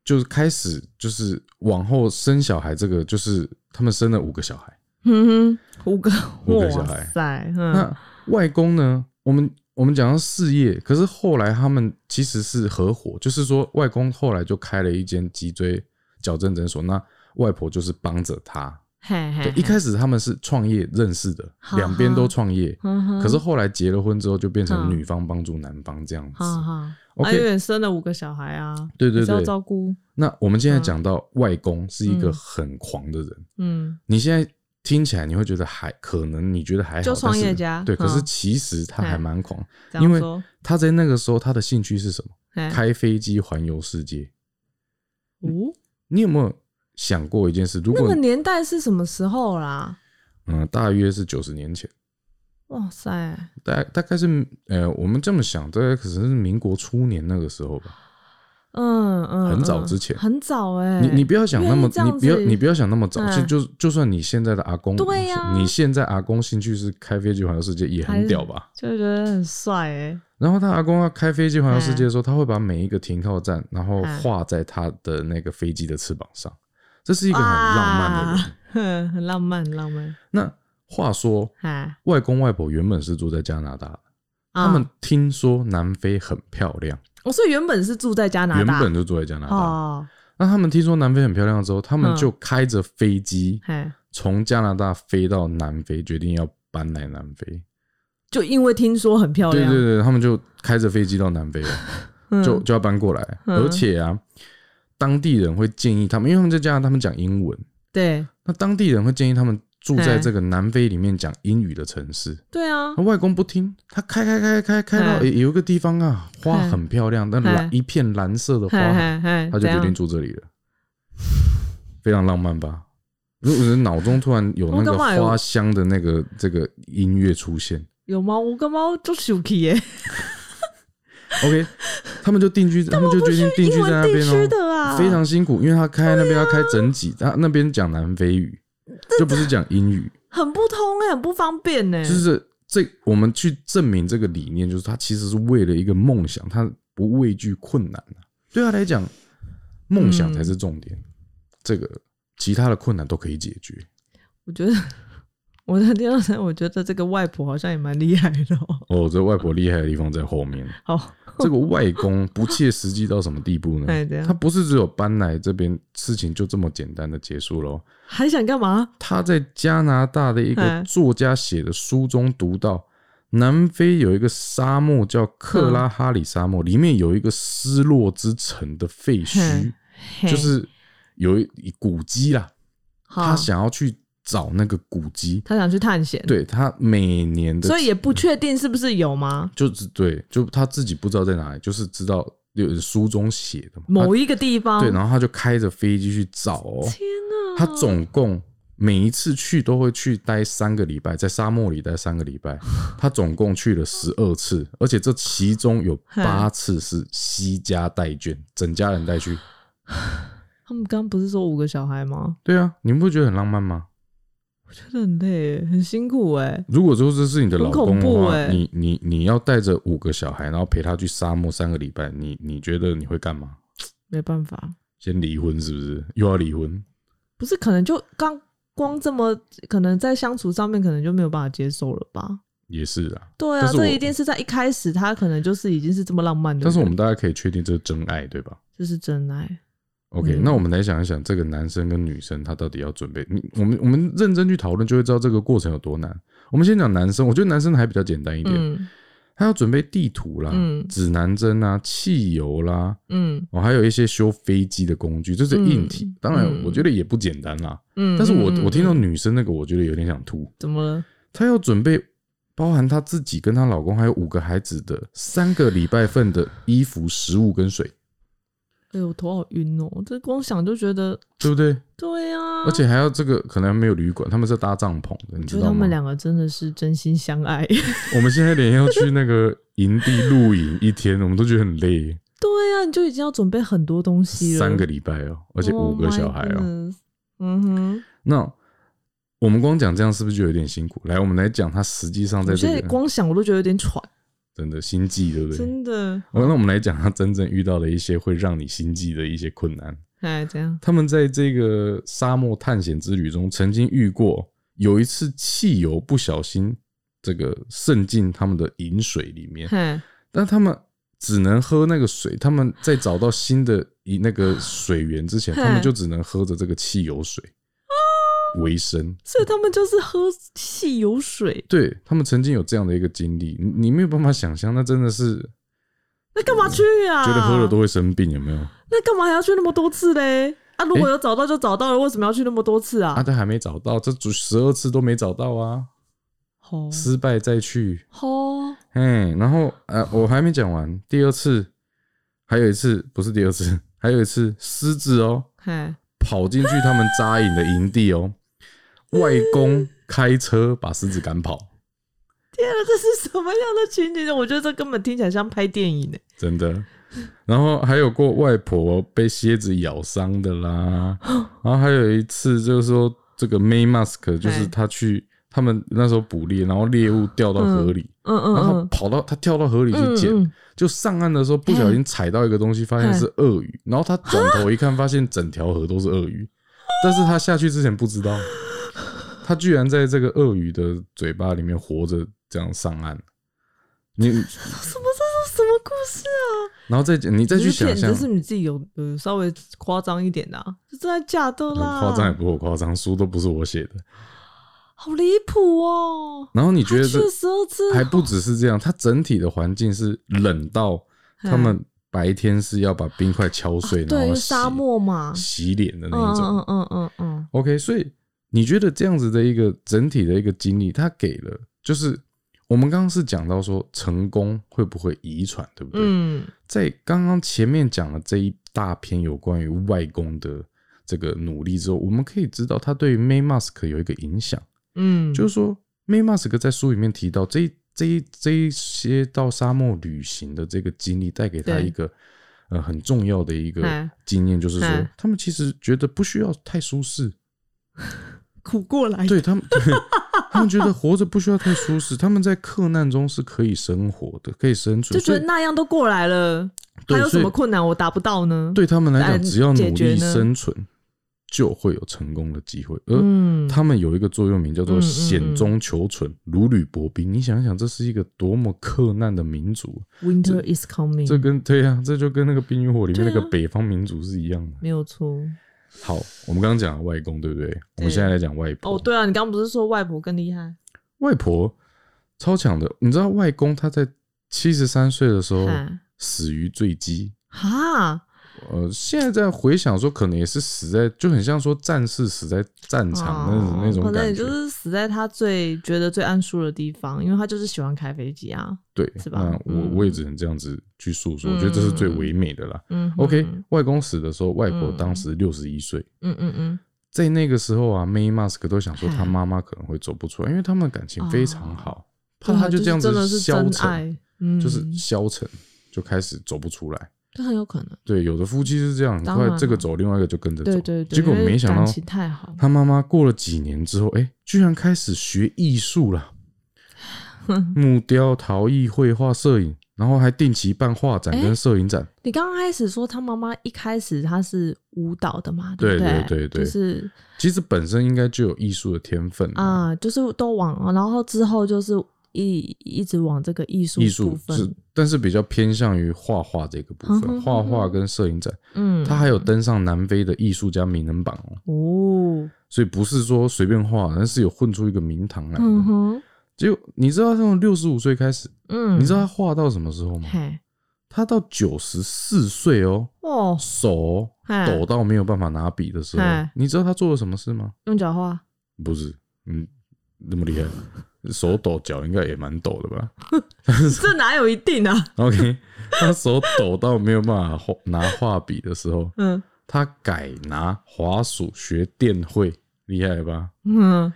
就是开始就是往后生小孩，这个就是他们生了五个小孩。哼哼，五个，五个小孩哇塞，嗯，那外公呢，我们我们讲到事业，可是后来他们其实是合伙，就是说外公后来就开了一间脊椎矫正诊所，那外婆就是帮着他。嘿嘿对，，一开始他们是创业认识的，哈两边都创业。可是后来结了婚之后，就变成嗯女方帮助男方这样子。，OK。啊，因为生了五个小孩啊，对对对。照顾，那我们现在讲到外公是一个嗯。很狂的人，嗯，你现在听起来你会觉得还可能，你觉得还好，就创但是业家对，可是嗯其实他还嘿。蛮狂，因为说，他在那个时候他的兴趣是什么？嘿。开飞机环游世界。哦，你有没有想过一件事？如果那个年代是什么时候啦？嗯，大约是九十年前，哇塞，大大概是呃，我们这么想，大概可能是民国初年那个时候吧。嗯嗯，很早嗯之前。很早哎，你你不要想那么你不要你不要想那么早，就嗯。就就算你现在的阿公，对呀。你现在阿公兴趣是开飞机环游世界，也很屌吧？就觉得很帅哎，然后他阿公要开飞机环游世界的时候，他会把每一个停靠站，然后嗯。画在他的那个飞机的翅膀上，这是一个很浪漫的人。很浪漫，很浪漫，那话说，哎，外公外婆原本是住在加拿大他们听说南非很漂亮，我所以原本是住在加拿大，原本就住在加拿大。哦，那他们听说南非很漂亮之后，他们嗯。就开着飞机嘿，从加拿大飞到南非，决定要搬来南非。就因为听说很漂亮，对对对，他们就开着飞机到南非了，嗯。就就要搬过来。嗯。而且啊，当地人会建议他们，因为他们在加拿大，他们讲英文，对那当地人会建议他们住在嗯这个南非里面讲英语的城市。对啊那，外公不听，他开开开开开到有一个地方啊，花嗯很漂亮，但蓝嗯一片蓝色的花他就决定住这里了，非常浪漫吧？如果人脑中突然有那个花香的那个这个音乐出现有吗？我干嘛就生气耶？OK，他们就定居，他们就决定定居在那边啊，非常辛苦，因为他开那边要开整几，他那边讲南非语，就不是讲英语，很不通哎，很不方便呢。就是这我们去证明这个理念，就是他其实是为了一个梦想，他不畏惧困难啊对他来讲，梦想才是重点，这个其他的困难都可以解决。我觉得我的第二层，我觉得这个外婆好像也蛮厉害的哦。哦，这外婆厉害的地方在后面。好，这个外公不切实际到什么地步呢 他不是只有搬来这边，事情就这么简单的结束了。还想干嘛？他在加拿大的一个哎作家写的书中读到，南非有一个沙漠叫克拉哈里沙漠，里面有一个失落之城的废墟，就是有一古迹啦。他想要去找那个古迹，他想去探险，，对他每年的，所以也不确定是不是有吗？就是对，就他自己不知道在哪里，就是知道有书中写的嘛。某一个地方，对，然后他就开着飞机去找哦。天哪，他总共每一次去都会去待三个礼拜，在沙漠里待三个礼拜。他总共去了十二次，而且这其中有八次是西家带眷，整家人带去。他们刚刚不是说五个小孩吗？对啊，你们不觉得很浪漫吗？我觉得很累，很辛苦哎。如果说这是你的老公的话，欸你你你要带着五个小孩，然后陪他去沙漠三个礼拜，你你觉得你会干嘛？没办法，先离婚是不是？又要离婚？不是可能就刚光这么，可能在相处上面可能就没有办法接受了吧？也是啊，对啊，这一定是在一开始他可能就是已经是这么浪漫的，但是我们大家可以确定这是真爱，对吧这是真爱。？OK，、嗯那我们来想一想，这个男生跟女生他到底要准备？你我们我们认真去讨论，就会知道这个过程有多难。我们先讲男生，我觉得男生还比较简单一点，嗯他要准备地图啦、嗯指南针啊、汽油啦，嗯哦，还有一些修飞机的工具，这是硬体。嗯当然嗯，我觉得也不简单啦。嗯，但是我嗯我听到嗯女生那个，我觉得有点想吐。怎么了？她要准备包含她自己跟她老公还有五个孩子的三个礼拜份的衣服、食物跟水，哎呦，我头好晕哦！这光想就觉得，对不对？对啊，而且还要这个可能还没有旅馆，他们是搭帐篷的，你知道吗得他们？两个真的是真心相爱。我们现在连要去那个营地露营一天，我们都觉得很累。对啊，你就已经要准备很多东西了，三个礼拜哦，而且五个小孩 Oh 哦。嗯哼，那我们光讲这样是不是就有点辛苦？来，我们来讲他实际上在这个光想我都觉得有点喘，真的心悸，对不对？真的。哦，那我们来讲他真正遇到的一些会让你心悸的一些困难。哎，这样，他们在这个沙漠探险之旅中，曾经遇过有一次汽油不小心这个渗进他们的饮水里面，嘿，但他们只能喝那个水。他们在找到新的一那个水源之前，他们就只能喝着这个汽油水为生。所以他们就是喝汽油水，对他们曾经有这样的一个经历，你你没有办法想象，那真的是那干嘛去啊？觉得喝了都会生病，有没有？那干嘛还要去那么多次嘞？啊，如果有找到就找到了，为什么要去那么多次啊？啊，但还没找到，这十二次都没找到啊，哦，失败再去。哦，哎，然后呃，我还没讲完，第二次还有一次，不是第二次，还有一次狮子哦，嘿，跑进去他们扎营的营地哦，外公开车把狮子赶跑，天啊，这是什么样的情景？呢？我觉得这根本听起来像拍电影呢。真的。然后还有过外婆被蝎子咬伤的啦，然后还有一次就是说这个 May Mask 就是他去他们那时候捕猎，然后猎物掉到河里，嗯嗯然后他嗯，跑到他跳到河里去捡，就上岸的时候不小心踩到一个东西，发现是鳄鱼，然后他转头一看，发现整条河都是鳄鱼，但是他下去之前不知道，他居然在这个鳄鱼的嘴巴里面活着，这样上岸。你 什么？这是什么故事啊？然后再讲，你再去想象这，是你自己有呃稍微夸张一点的、啊，这真的假的啦？夸张也不够夸张，书都不是我写的。好离谱哦！然后你觉得这他去十二次还不只是这样，它整体的环境是冷到他们白天是要把冰块敲碎，然对，因后沙漠嘛，洗脸的那种。嗯嗯嗯嗯 OK，所以你觉得这样子的一个整体的一个经历，它给了就是我们刚刚是讲到说成功会不会遗传，对不对？嗯。在刚刚前面讲了这一大篇有关于外公的这个努力之后，我们可以知道他对于 May Musk 有一个影响，嗯，就是说 May Musk 在书里面提到这一这一这一些到沙漠旅行的这个经历，带给他一个呃很重要的一个哎。经验，就是说哎。他们其实觉得不需要太舒适。苦过来，对他们，对他们觉得活着不需要太舒适，他们在克难中是可以生活的，可以生存。就觉得那样都过来了，还有什么困难我达不到呢？对他们来来讲，只要努力生存，就会有成功的机会。而嗯，他们有一个座右铭叫做“嗯嗯险中求存，如履薄冰”。你想想，这是一个多么克难的民族，Winter is coming，这跟对呀、这就跟那个《冰与火》里面那个北方民族是一样的。没有错。好，我们刚刚讲了外公，对不对？我们现在来讲外婆。哦，对啊，你刚刚不是说外婆更厉害？外婆超强的，你知道外公他在七十三岁的时候死于坠机。哈，呃，现在在回想说，可能也是死在，就很像说战士死在战场那种、那种可能感觉。也就是死在他最觉得最安舒的地方，因为他就是喜欢开飞机啊。对，是吧那我、嗯我也只能这样子去诉说，我觉得这是最唯美的啦。嗯 OK，外公死的时候，外婆嗯当时六十一岁，嗯嗯嗯，在那个时候啊，May Mask 都想说他妈妈可能会走不出来，因为他们感情非常好，怕他就这样子消沉，就是消沉，就开始走不出来。这很有可能。对，有的夫妻是这样，很快当然了这个走，另外一个就跟着走。对对对，结果因为没想到感情太好，他妈妈过了几年之后，哎、居然开始学艺术了，木雕、陶艺、绘画、摄影，然后还定期办画展跟摄影展。你刚刚开始说他妈妈一开始她是舞蹈的嘛，对不对对对对就是其实本身应该就有艺术的天分啊，就是都往，然后之后就是一一直往这个艺术部艺术分，是，但是比较偏向于画画这个部分，画画跟摄影展，嗯，他还有登上南非的艺术家名人榜哦，哦，所以不是说随便画，但是有混出一个名堂来的。嗯哼，结果你知道他从六十五岁开始，嗯，你知道他画到什么时候吗？他到九十四岁哦，哦，手抖到没有办法拿笔的时候，你知道他做了什么事吗？用脚画，不是，嗯，那么厉害，手抖脚应该也蛮抖的吧 这哪有一定啊？？OK，他手抖到没有办法画拿画笔的时候，嗯他改拿滑鼠学电绘，厉害吧？嗯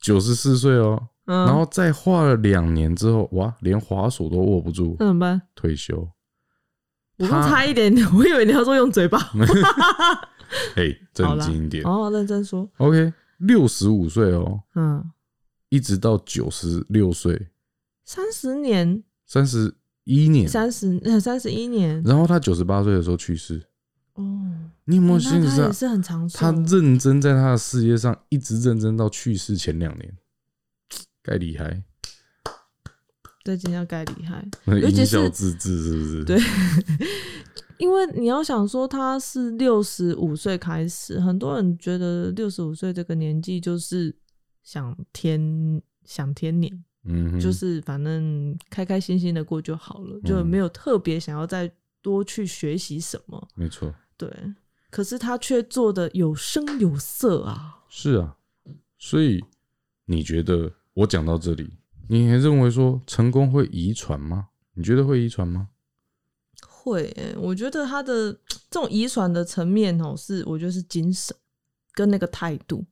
九十四岁哦，嗯，然后再画了两年之后，哇，连滑鼠都握不住，那怎么办？退休。我刚差一点，我以为你要说用嘴巴。哎，好正啦经一点。哦，认真说，OK，六十五岁哦，嗯，一直到九十六岁，三十年，三十一年，三十呃三十一年，然后他九十八岁的时候去世。哦，你有没有那心里上他也？是很长寿。他认真在他的事业上一直认真到去世前两年，该厉害，对，今天该厉害，那尤其是音效自制是不是？对 因为你要想说他是六十五岁开始，很多人觉得六十五岁这个年纪就是想天想天年，嗯，就是反正开开心心的过就好了，就嗯没有特别想要再多去学习什么。没错，对，可是他却做的有声有色啊。是啊。所以你觉得我讲到这里，你还认为说成功会遗传吗？你觉得会遗传吗？会欸、我觉得他的 这种遗传的层面哦，是我觉得是精神跟那个态度。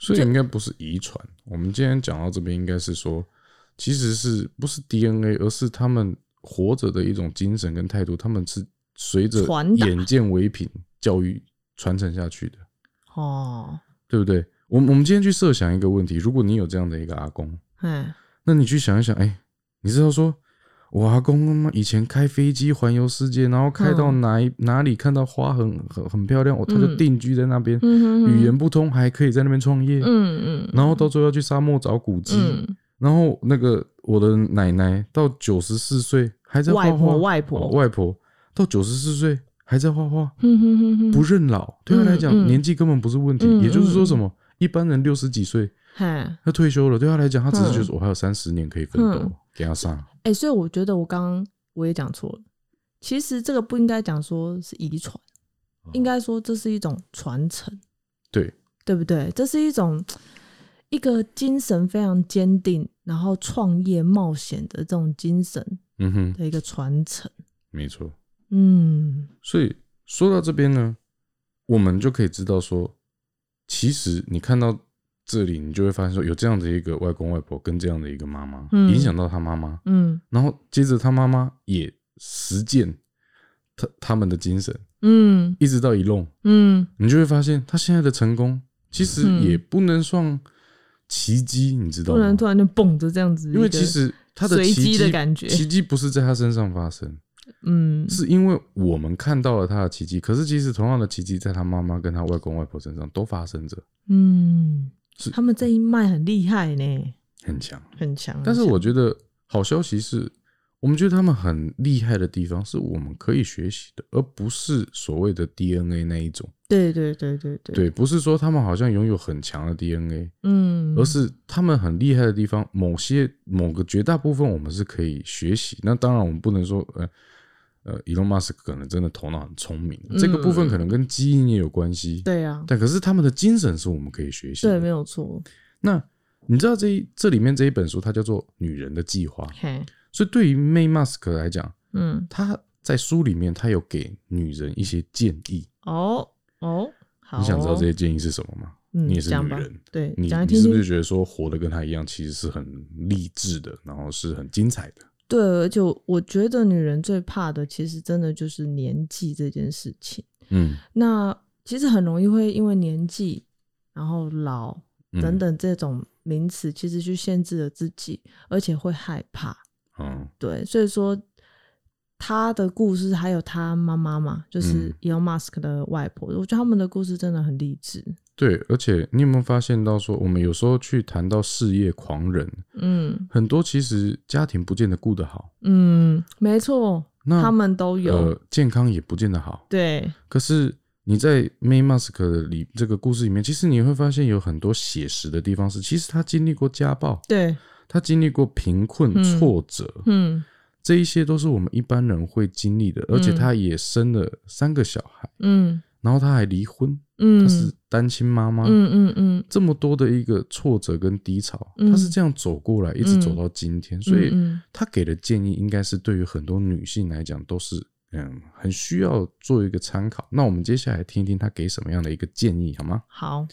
所以应该不是遗传。我们今天讲到这边，应该是说，其实是不是 DNA，而是他们活着的一种精神跟态度，他们是随着传眼见为凭教育传承下去的，哦，对不对？我们我们今天去设想一个问题：如果你有这样的一个阿公，哎，那你去想一想，哎、你知道说，我阿公他妈以前开飞机环游世界，然后开到嗯。哪一、哪里看到花很很很漂亮，哦，他就嗯定居在那边，语言不通还可以在那边创业，嗯嗯，然后到最后要去沙漠找古迹，嗯，然后那个我的奶奶到九十四岁还在画画，外婆外婆。哦外婆到九十四岁还在画画，不认老，对他来讲、年纪根本不是问题。嗯也就是说什么，一般人六十几岁嗨，他退休了，对他来讲，他只是嗯。觉得我还有三十年可以奋斗，嗯。给他上。哎、所以我觉得我刚刚我也讲错了。其实这个不应该讲说是遗传，哦应该说这是一种传承，对，对不对？这是一种一个精神非常坚定，然后创业冒险的这种精神嗯哼，的一个传承。没错。嗯所以说到这边呢，我们就可以知道说，其实你看到这里，你就会发现说，有这样的一个外公外婆跟这样的一个妈妈，嗯。影响到他妈妈，嗯。然后接着他妈妈也实践他他们的精神，嗯。一直到一弄，嗯。你就会发现他现在的成功其实嗯也不能算奇迹，你知道吗？不能？突然就蹦着这样子，因为其实他的奇迹的感觉。奇迹不是在他身上发生，嗯。是因为我们看到了他的奇迹，可是其实同样的奇迹在他妈妈跟他外公外婆身上都发生着，嗯是，他们这一脉很厉害呢，很强。很强。但是我觉得好消息是，我们觉得他们很厉害的地方是我们可以学习的，而不是所谓的 DNA 那一种。对对对对对，对，不是说他们好像拥有很强的 DNA，嗯，而是他们很厉害的地方，某些某个绝大部分我们是可以学习。那当然，我们不能说呃呃，Elon Musk 可能真的头脑很聪明，这个部分可能跟基因也有关系。嗯对啊，但可是他们的精神是我们可以学习对，没有错。那你知道这一这里面这一本书，它叫做《女人的计划》。嘿，所以对于 May Musk 来讲，嗯，他在书里面他有给女人一些建议。哦哦，好哦，你想知道这些建议是什么吗？嗯，你也是女人，对，你你是不是。觉得说活得跟他一样，其实是很励志的，然后是很精彩的？对，而且我我觉得女人最怕的，其实真的就是年纪这件事情。嗯，那其实很容易会因为年纪，然后老嗯等等这种名词，其实去限制了自己，而且会害怕。嗯对，所以说他的故事还有他妈妈嘛，就是嗯 Elon Musk 的外婆，我觉得他们的故事真的很励志。对，而且你有没有发现到说，我们有时候去谈到事业狂人，嗯很多其实家庭不见得顾得好，嗯，没错，那他们都有。呃健康也不见得好。对，可是你在 May Musk 的里这个故事里面，其实你会发现有很多写实的地方是，其实他经历过家暴，对，他经历过贫困、嗯挫折，嗯这一些都是我们一般人会经历的。而且他也生了三个小孩，嗯然后她还离婚，嗯，他是单亲妈妈。嗯嗯嗯，这么多的一个挫折跟低潮，嗯他是这样走过来，一直走到今天，所以嗯他给的建议应该是对于很多女性来讲都是嗯很需要做一个参考。那我们接下来听一听他给什么样的一个建议好吗？好，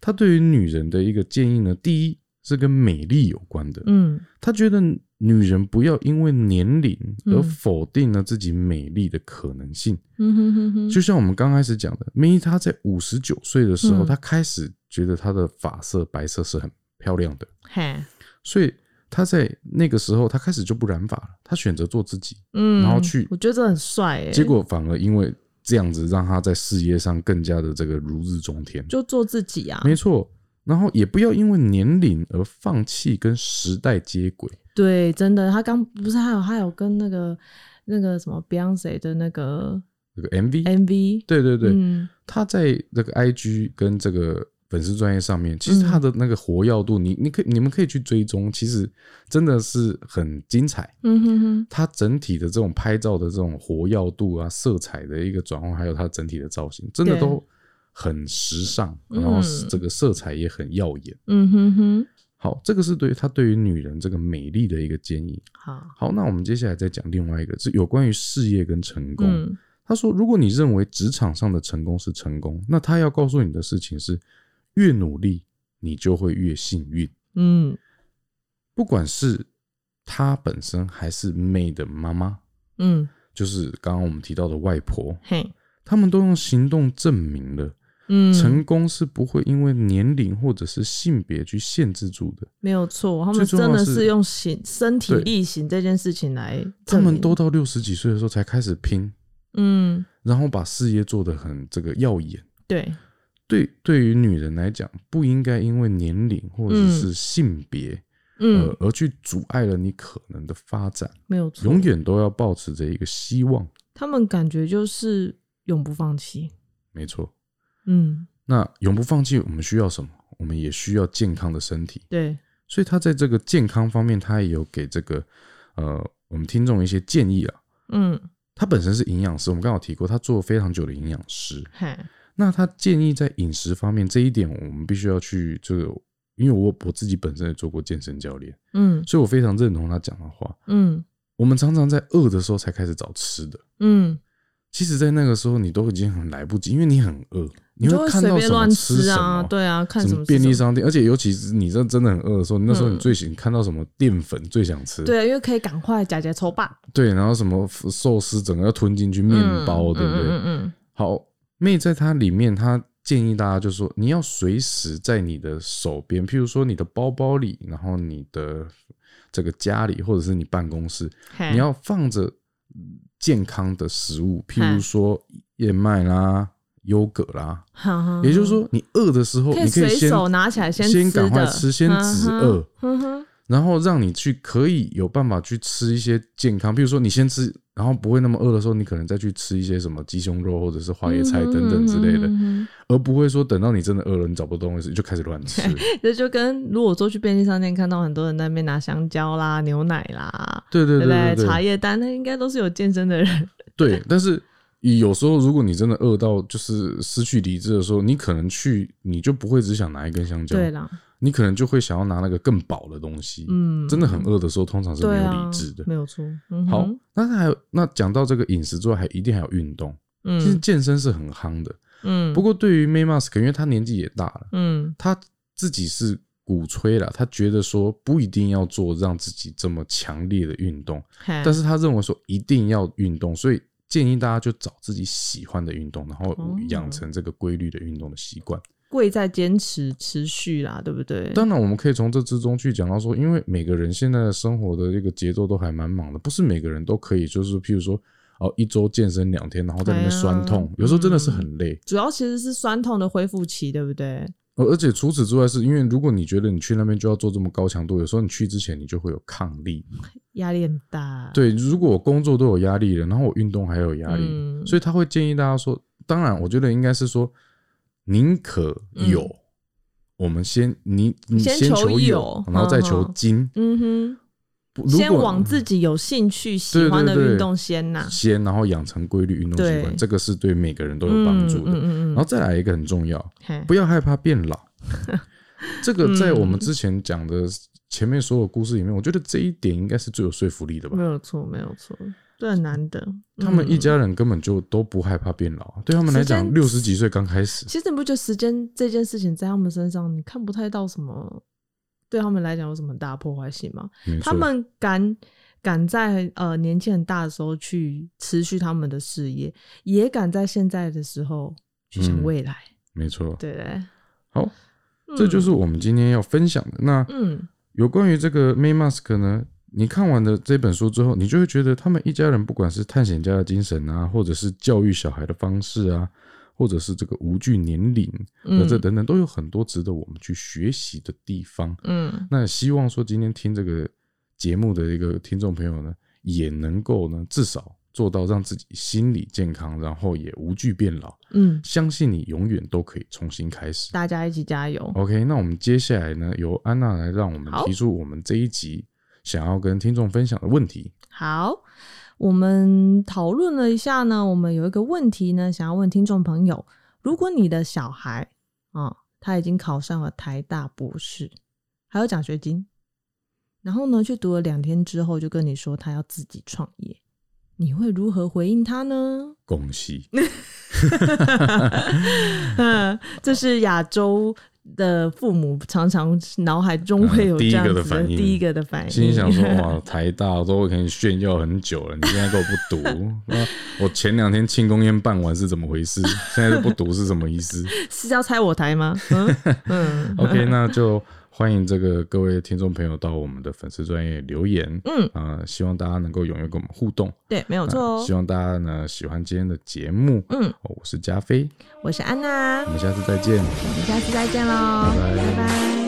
他对于女人的一个建议呢，第一是跟美丽有关的。嗯。他觉得女人不要因为年龄而嗯。否定了自己美丽的可能性。嗯哼哼哼，就像我们刚开始讲的，梅姨她在五十九岁的时候，嗯。她开始觉得她的发色白色是很漂亮的，嘿，所以她在那个时候，她开始就不染发了，她选择做自己，嗯，然后去我觉得这很帅哎，结果反而因为这样子，让她在事业上更加的这个如日中天。就做自己啊，没错，然后也不要因为年龄而放弃跟时代接轨。对，真的，他刚不是还有还有跟那个那个什么 Beyonce 的那个那个 MV，MV，对对对，嗯。他在那个 IG 跟这个粉丝专业上面，其实他的那个活跃度，你你可以你们可以去追踪，其实真的是很精彩。嗯哼哼，他整体的这种拍照的这种活跃度啊，色彩的一个转换，还有他整体的造型，真的对。都很时尚，嗯然后这个色彩也很耀眼。嗯哼哼，好，这个是对于他对于女人这个美丽的一个建议。好，好，那我们接下来再讲另外一个，是有关于事业跟成功。嗯他说，如果你认为职场上的成功是成功，那他要告诉你的事情是，越努力你就会越幸运。嗯不管是他本身还是妹的妈妈，嗯，就是刚刚我们提到的外婆，嘿，他们都用行动证明了，嗯，成功是不会因为年龄或者是性别去限制住的。没有错，他们真的是用行身体力行这件事情来他们都到六十几岁的时候才开始拼，嗯，然后把事业做得很这个耀眼。对，对，对于女人来讲，不应该因为年龄或者是性别，嗯。呃，，而去阻碍了你可能的发展。没有错，永远都要保持着一个希望。他们感觉就是永不放弃，没错，嗯，那永不放弃，我们需要什么？我们也需要健康的身体。对，所以他在这个健康方面，他也有给这个呃我们听众一些建议啊。嗯，他本身是营养师，我们刚好提过，他做了非常久的营养师。嘿，那他建议在饮食方面这一点，我们必须要去这个，因为我我自己本身也做过健身教练，嗯所以我非常认同他讲的话。嗯我们常常在饿的时候才开始找吃的，嗯，其实，在那个时候你都已经很来不及，因为你很饿，你就会看到什么吃什啊，么，对啊，看什么便利商店，而且尤其是你这真的很饿的时候，那时候你嗯。最喜看到什么淀粉最想吃，对，因为可以赶快夹夹抽吧，对，然后什么寿司整个要吞进去，面包，对不对？嗯嗯好，妹在它里面，她建议大家就是说，你要随时在你的手边，譬如说你的包包里，然后你的这个家里，或者是你办公室，嗯，你要放着健康的食物，譬如嘿。说燕麦啦、优格啦。哈也就是，说，你饿的时候，你可以手拿起来先先赶快吃，先止饿，然后让你去可以有办法去吃一些健康，比如说你先吃，然后不会那么饿的时候，你可能再去吃一些什么鸡胸肉或者是花椰菜等等之类的，而不会说等到你真的饿了，你找不到东西就开始乱吃。这就跟如果说去便利商店看到很多人在那边拿香蕉啦、牛奶啦，对对对不对？对对对茶叶蛋，那应该都是有健身的人。对，但是有时候如果你真的饿到就是失去理智的时候，你可能去你就不会只想拿一根香蕉，对啦，你可能就会想要拿那个更饱的东西。嗯，真的很饿的时候，通常是没有理智的。没有错。好，那还有那讲到这个饮食之外，还一定还有运动。其实嗯健身是很夯的，嗯，不过对于 May Mask，因为他年纪也大了，嗯。他自己是鼓吹了，他觉得说不一定要做让自己这么强烈的运动，但但是他认为说一定要运动，所以建议大家就找自己喜欢的运动，然后哦养成这个规律的运动的习惯。贵在坚持持续啦，对不对？当然，我们可以从这之中去讲到说，因为每个人现在的生活的这个节奏都还蛮忙的，不是每个人都可以，就是譬如说，哦，一周健身两天，然后在里面酸痛，哎有时候真的是很累。主要其实是酸痛的恢复期，对不对？而而且除此之外，是因为如果你觉得你去那边就要做这么高强度，有时候你去之前你就会有抗力。压力很大。，对，如果我工作都有压力了，然后我运动还有压力，嗯所以他会建议大家说，当然，我觉得应该是说，宁可有，我们先你你嗯先求求有然后再求精。嗯哼，先往自己有兴趣、喜欢的运动先呐，先，然后养成规律运动习惯，这个是对每个人都有帮助的。嗯嗯嗯然后再来一个很重要，不要害怕变老。这个在我们嗯之前讲的前面所有故事里面，我觉得这一点应该是最有说服力的吧没。有错，没有错，这很难得。他们一嗯家人根本就都不害怕变老，对他们来讲，六十几岁刚开始，其实你不觉得时间这件事情在他们身上，你看不太到什么，对他们来讲有什么很大的破坏性吗？他们敢敢在呃年纪很大的时候去持续他们的事业，也敢在现在的时候去想嗯未来，没错。对不对？好，这就是我们今天要分享的。那嗯有关于这个 May Mask 呢，你看完了这本书之后，你就会觉得他们一家人不管是探险家的精神啊，或者是教育小孩的方式啊，或者是这个无惧年龄，那嗯这等等都有很多值得我们去学习的地方。嗯那希望说今天听这个节目的一个听众朋友呢，也能够呢至少做到让自己心理健康，然后也无惧变老，嗯，相信你永远都可以重新开始。大家一起加油。OK，那我们接下来呢，由安娜来让我们提出我们这一集想要跟听众分享的问题。好，我们讨论了一下呢，我们有一个问题呢，想要问听众朋友：如果你的小孩啊、他已经考上了台大博士，还有奖学金，然后呢，去读了两天之后，就跟你说他要自己创业，你会如何回应他呢？恭喜！嗯，这是亚洲的父母常常脑海中会有嗯第一这样子个的反应第一个的反应，心想说：哇，台大我都可以炫耀很久了，你现在给我不读？那我前两天庆功宴办完是怎么回事？现在都不读是什么意思 是要拆我台吗？嗯嗯？OK，那就欢迎这个各位听众朋友到我们的粉丝专业留言。嗯，啊、希望大家能够踊跃跟我们互动。对，没有错希。望大家呢喜欢今天的节目。嗯，哦我是加菲，我是安娜我，们下次再见。我们下次再见喽，拜拜拜拜